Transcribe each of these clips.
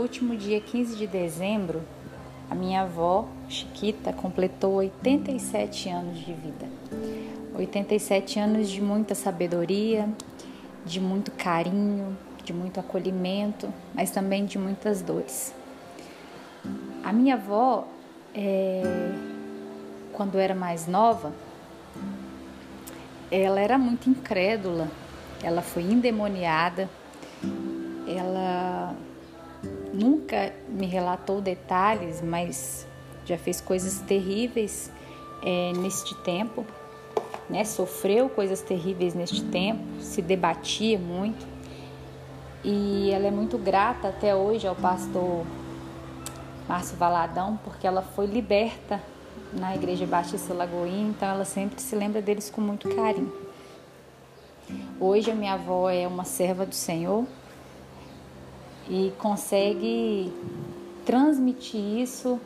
último dia 15 de dezembro, a minha avó, Chiquita, completou 87 anos de vida. 87 anos de muita sabedoria, de muito carinho, de muito acolhimento, mas também de muitas dores. A minha avó, é, quando era mais nova, ela era muito incrédula, ela foi endemoniada, ela nunca me relatou detalhes, mas já fez coisas terríveis é, neste tempo, né? Sofreu coisas terríveis neste tempo, se debatia muito e ela é muito grata até hoje ao pastor Márcio Valadão porque ela foi liberta na Igreja Batista Lagoinha, então ela sempre se lembra deles com muito carinho. Hoje a minha avó é uma serva do Senhor e consegue transmitir isso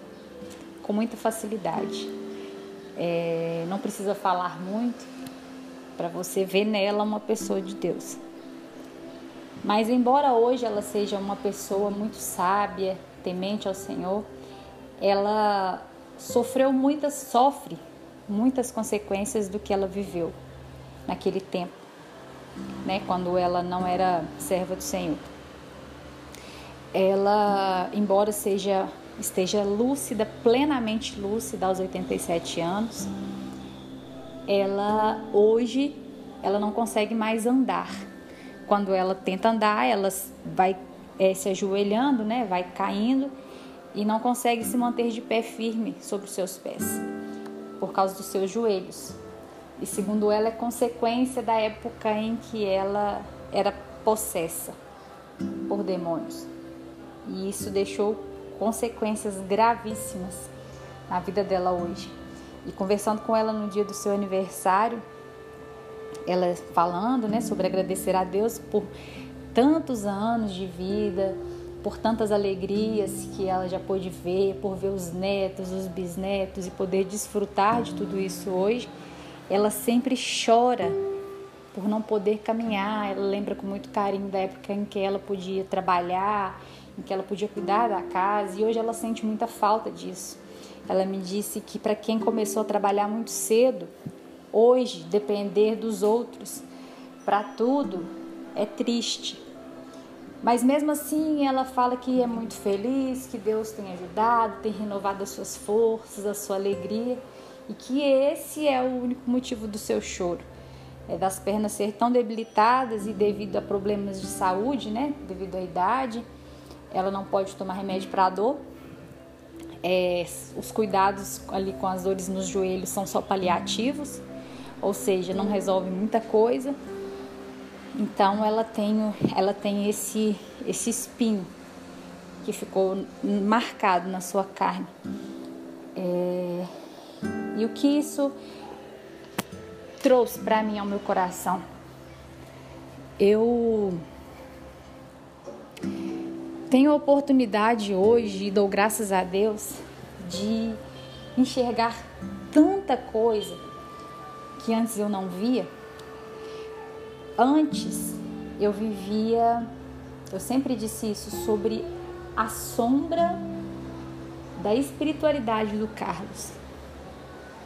com muita facilidade. É, não precisa falar muito para você ver nela uma pessoa de Deus. Mas embora hoje ela seja uma pessoa muito sábia, temente ao Senhor, ela sofreu muitas, sofre muitas consequências do que ela viveu naquele tempo, né, quando ela não era serva do Senhor. Ela, embora seja esteja lúcida, plenamente lúcida aos 87 anos, ela hoje ela não consegue mais andar. Quando ela tenta andar, ela vai é, se ajoelhando, né, vai caindo e não consegue se manter de pé firme sobre os seus pés, por causa dos seus joelhos. E segundo ela, é consequência da época em que ela era possessa por demônios. E isso deixou consequências gravíssimas na vida dela hoje. E conversando com ela no dia do seu aniversário, ela falando, né, sobre agradecer a Deus por tantos anos de vida, por tantas alegrias que ela já pôde ver, por ver os netos, os bisnetos e poder desfrutar de tudo isso hoje, ela sempre chora por não poder caminhar. Ela lembra com muito carinho da época em que ela podia trabalhar, em que ela podia cuidar da casa e hoje ela sente muita falta disso. Ela me disse que para quem começou a trabalhar muito cedo, hoje depender dos outros para tudo é triste. Mas mesmo assim, ela fala que é muito feliz, que Deus tem ajudado, tem renovado as suas forças, a sua alegria e que esse é o único motivo do seu choro. É das pernas ser tão debilitadas e devido a problemas de saúde, né, devido à idade, ela não pode tomar remédio para dor. É, os cuidados ali com as dores nos joelhos são só paliativos, ou seja, não resolve muita coisa. Então ela tem, ela tem esse, esse espinho que ficou marcado na sua carne. É, e o que isso trouxe para mim ao meu coração? Eu tenho a oportunidade hoje, e dou graças a Deus, de enxergar tanta coisa que antes eu não via. Antes eu vivia, eu sempre disse isso, sobre a sombra da espiritualidade do Carlos.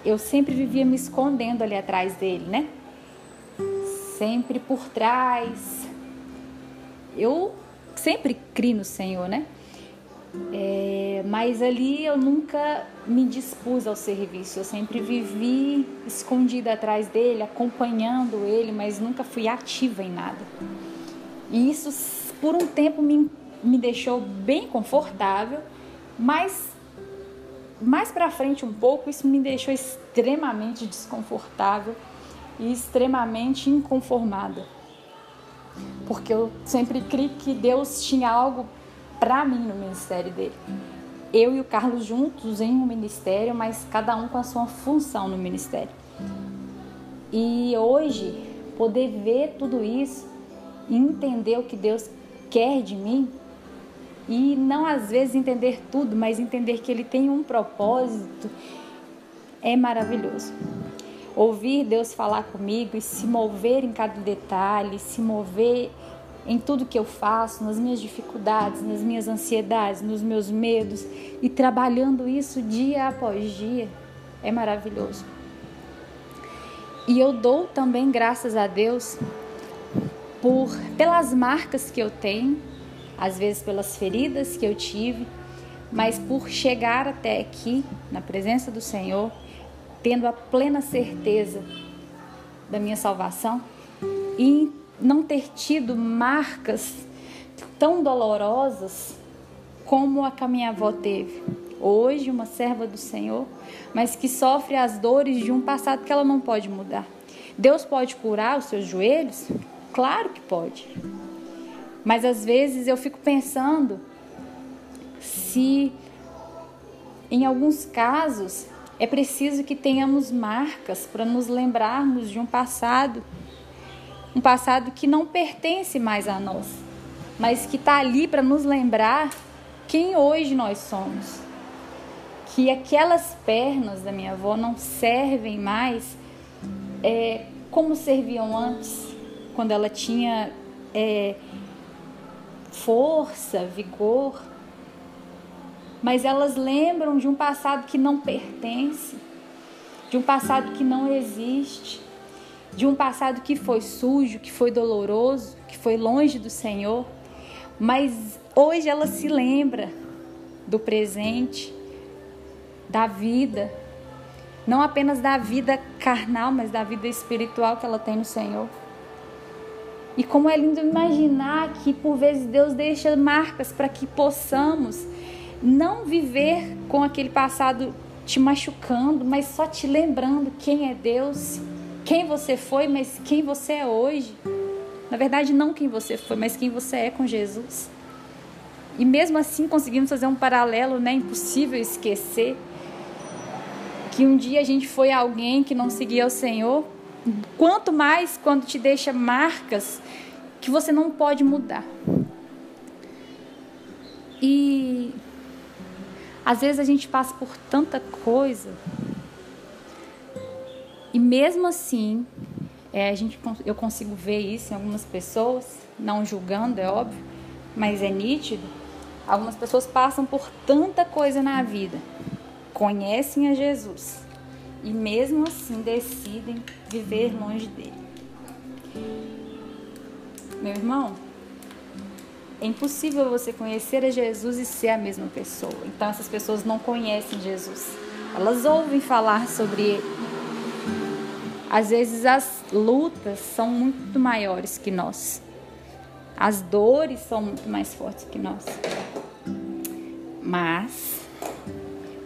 Eu sempre vivia me escondendo ali atrás dele, né? Sempre por trás. Eu sempre criei no Senhor, né? É, mas ali eu nunca me dispus ao serviço, eu sempre vivi escondida atrás dele, acompanhando ele, mas nunca fui ativa em nada. E isso por um tempo me, me deixou bem confortável, mas mais para frente um pouco isso me deixou extremamente desconfortável e extremamente inconformada porque eu sempre criei que Deus tinha algo para mim no ministério dele. Eu e o Carlos juntos em um ministério, mas cada um com a sua função no ministério. E hoje, poder ver tudo isso entender o que Deus quer de mim, e não às vezes entender tudo, mas entender que Ele tem um propósito, é maravilhoso ouvir Deus falar comigo e se mover em cada detalhe, se mover em tudo que eu faço, nas minhas dificuldades, nas minhas ansiedades, nos meus medos e trabalhando isso dia após dia. É maravilhoso. E eu dou também graças a Deus por pelas marcas que eu tenho, às vezes pelas feridas que eu tive, mas por chegar até aqui na presença do Senhor, tendo a plena certeza da minha salvação e não ter tido marcas tão dolorosas como a que a minha avó teve. Hoje, uma serva do Senhor, mas que sofre as dores de um passado que ela não pode mudar. Deus pode curar os seus joelhos? Claro que pode. Mas às vezes eu fico pensando se em alguns casos é preciso que tenhamos marcas para nos lembrarmos de um passado, um passado que não pertence mais a nós, mas que está ali para nos lembrar quem hoje nós somos. Que aquelas pernas da minha avó não servem mais é, como serviam antes, quando ela tinha é, força, vigor mas elas lembram de um passado que não pertence, de um passado que não existe, de um passado que foi sujo, que foi doloroso, que foi longe do Senhor. Mas hoje ela se lembra do presente, da vida, não apenas da vida carnal, mas da vida espiritual que ela tem no Senhor. E como é lindo imaginar que por vezes Deus deixa marcas para que possamos não viver com aquele passado te machucando, mas só te lembrando quem é Deus, quem você foi, mas quem você é hoje. Na verdade, não quem você foi, mas quem você é com Jesus. E mesmo assim conseguimos fazer um paralelo, né? Impossível esquecer que um dia a gente foi alguém que não seguia o Senhor. Quanto mais quando te deixa marcas que você não pode mudar. E às vezes a gente passa por tanta coisa e mesmo assim, é, a gente, eu consigo ver isso em algumas pessoas, não julgando, é óbvio, mas é nítido. Algumas pessoas passam por tanta coisa na vida, conhecem a Jesus e mesmo assim decidem viver longe dele. Meu irmão, é impossível você conhecer a Jesus e ser a mesma pessoa. Então essas pessoas não conhecem Jesus. Elas ouvem falar sobre ele. Às vezes as lutas são muito maiores que nós. As dores são muito mais fortes que nós. Mas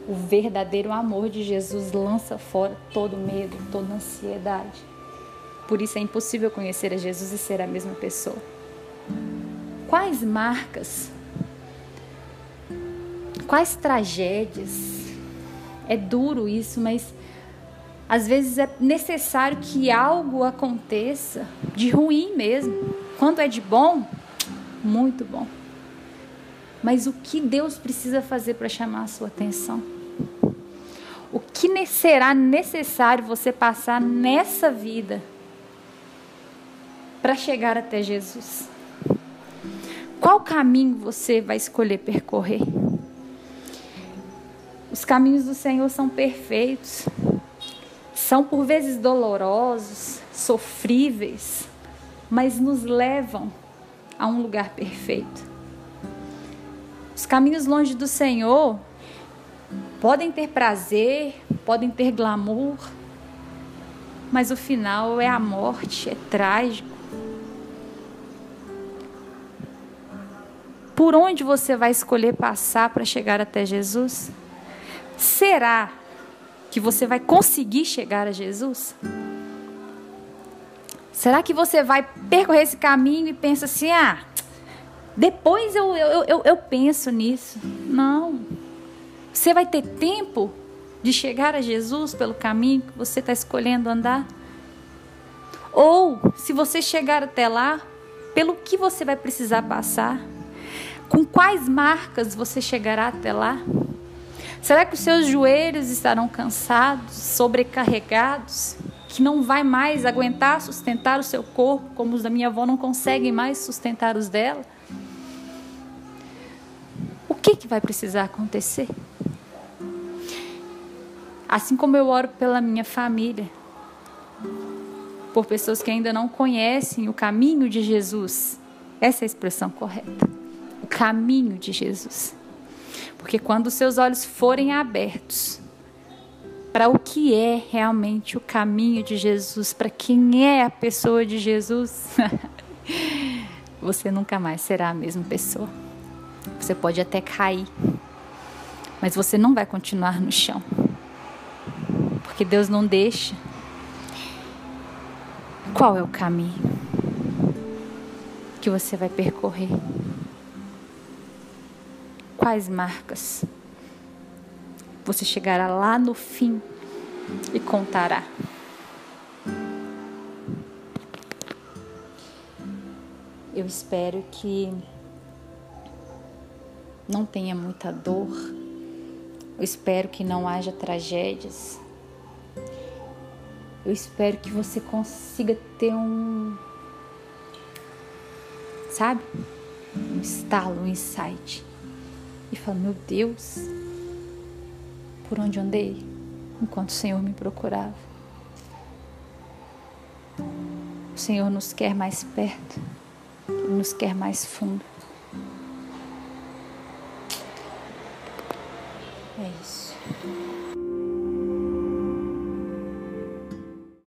o verdadeiro amor de Jesus lança fora todo medo, toda ansiedade. Por isso é impossível conhecer a Jesus e ser a mesma pessoa. Quais marcas? Quais tragédias? É duro isso, mas às vezes é necessário que algo aconteça de ruim mesmo. Quando é de bom, muito bom. Mas o que Deus precisa fazer para chamar a sua atenção? O que será necessário você passar nessa vida para chegar até Jesus? Qual caminho você vai escolher percorrer? Os caminhos do Senhor são perfeitos, são por vezes dolorosos, sofríveis, mas nos levam a um lugar perfeito. Os caminhos longe do Senhor podem ter prazer, podem ter glamour, mas o final é a morte, é trágico. Por onde você vai escolher passar para chegar até Jesus? Será que você vai conseguir chegar a Jesus? Será que você vai percorrer esse caminho e pensa assim: ah, depois eu, eu, eu, eu penso nisso? Não. Você vai ter tempo de chegar a Jesus pelo caminho que você está escolhendo andar? Ou, se você chegar até lá, pelo que você vai precisar passar? Com quais marcas você chegará até lá? Será que os seus joelhos estarão cansados, sobrecarregados? que não vai mais aguentar sustentar o seu corpo, como os da minha avó não conseguem mais sustentar os dela. O que, que vai precisar acontecer? Assim como eu oro pela minha família, por pessoas que ainda não conhecem o caminho de Jesus. Essa é a expressão correta. Caminho de Jesus. Porque quando os seus olhos forem abertos, para o que é realmente o caminho de Jesus, para quem é a pessoa de Jesus, você nunca mais será a mesma pessoa. Você pode até cair, mas você não vai continuar no chão. Porque Deus não deixa. Qual é o caminho que você vai percorrer? Quais marcas? Você chegará lá no fim e contará. Eu espero que não tenha muita dor. Eu espero que não haja tragédias. Eu espero que você consiga ter um. Sabe? Um estalo, um insight. E falar: Meu Deus, por onde andei enquanto o Senhor me procurava. O Senhor nos quer mais perto, nos quer mais fundo. É isso.